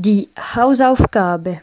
Die Hausaufgabe.